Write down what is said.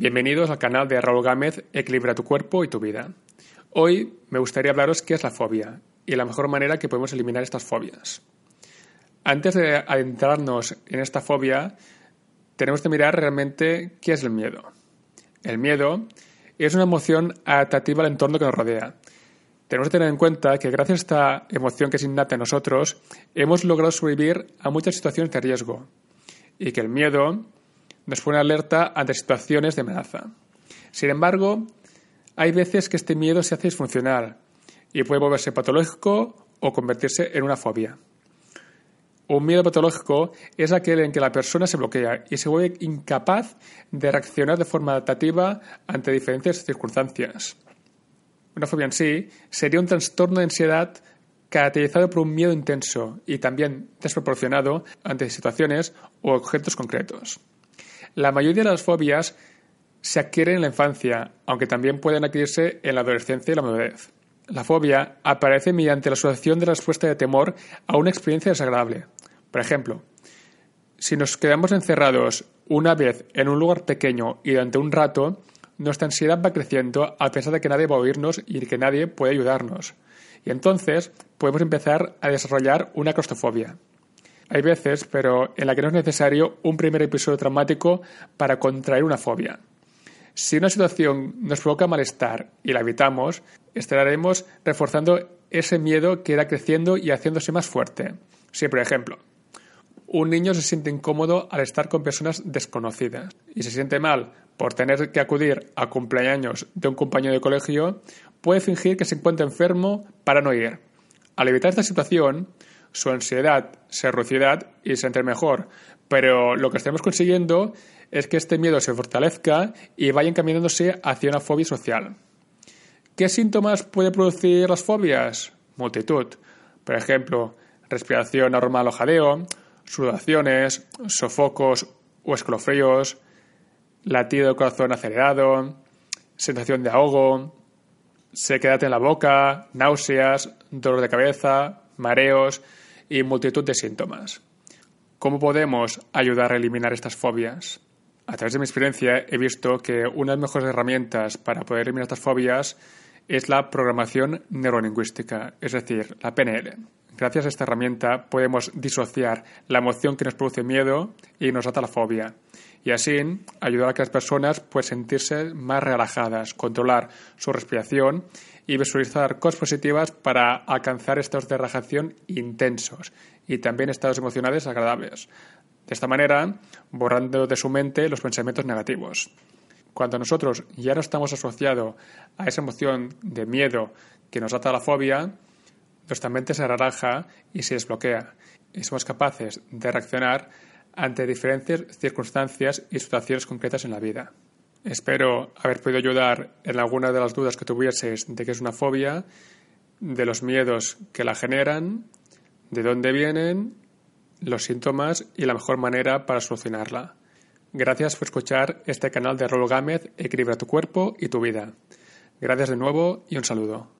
Bienvenidos al canal de Raúl Gámez Equilibra tu cuerpo y tu vida. Hoy me gustaría hablaros qué es la fobia y la mejor manera que podemos eliminar estas fobias. Antes de adentrarnos en esta fobia, tenemos que mirar realmente qué es el miedo. El miedo es una emoción adaptativa al entorno que nos rodea. Tenemos que tener en cuenta que gracias a esta emoción que es innata en nosotros, hemos logrado sobrevivir a muchas situaciones de riesgo y que el miedo nos pone alerta ante situaciones de amenaza. Sin embargo, hay veces que este miedo se hace disfuncional y puede volverse patológico o convertirse en una fobia. Un miedo patológico es aquel en que la persona se bloquea y se vuelve incapaz de reaccionar de forma adaptativa ante diferentes circunstancias. Una fobia en sí sería un trastorno de ansiedad caracterizado por un miedo intenso y también desproporcionado ante situaciones o objetos concretos. La mayoría de las fobias se adquieren en la infancia, aunque también pueden adquirirse en la adolescencia y la madurez. La fobia aparece mediante la asociación de la respuesta de temor a una experiencia desagradable. Por ejemplo, si nos quedamos encerrados una vez en un lugar pequeño y durante un rato, nuestra ansiedad va creciendo a pesar de que nadie va a oírnos y que nadie puede ayudarnos. Y entonces podemos empezar a desarrollar una claustrofobia. Hay veces, pero en la que no es necesario un primer episodio traumático para contraer una fobia. Si una situación nos provoca malestar y la evitamos, estaremos reforzando ese miedo que irá creciendo y haciéndose más fuerte. Si, por ejemplo, un niño se siente incómodo al estar con personas desconocidas y se siente mal por tener que acudir a cumpleaños de un compañero de colegio, puede fingir que se encuentra enfermo para no ir. Al evitar esta situación, su ansiedad se reducirá y se entre mejor. Pero lo que estamos consiguiendo es que este miedo se fortalezca y vaya encaminándose hacia una fobia social. ¿Qué síntomas puede producir las fobias? Multitud. Por ejemplo, respiración anormal o jadeo, sudaciones, sofocos o escalofríos, latido del corazón acelerado, sensación de ahogo, sequedad en la boca, náuseas, dolor de cabeza, mareos y multitud de síntomas. ¿Cómo podemos ayudar a eliminar estas fobias? A través de mi experiencia he visto que una de las mejores herramientas para poder eliminar estas fobias es la programación neurolingüística, es decir, la PNL. Gracias a esta herramienta podemos disociar la emoción que nos produce miedo y nos ata la fobia. Y así ayudar a que las personas puedan sentirse más relajadas, controlar su respiración y visualizar cosas positivas para alcanzar estados de relajación intensos y también estados emocionales agradables. De esta manera, borrando de su mente los pensamientos negativos. Cuando nosotros ya no estamos asociados a esa emoción de miedo que nos ata la fobia, nuestra mente se relaja y se desbloquea y somos capaces de reaccionar ante diferentes circunstancias y situaciones concretas en la vida. Espero haber podido ayudar en alguna de las dudas que tuvieseis de qué es una fobia, de los miedos que la generan, de dónde vienen, los síntomas y la mejor manera para solucionarla. Gracias por escuchar este canal de Rolo Gámez, Equilibra tu cuerpo y tu vida. Gracias de nuevo y un saludo.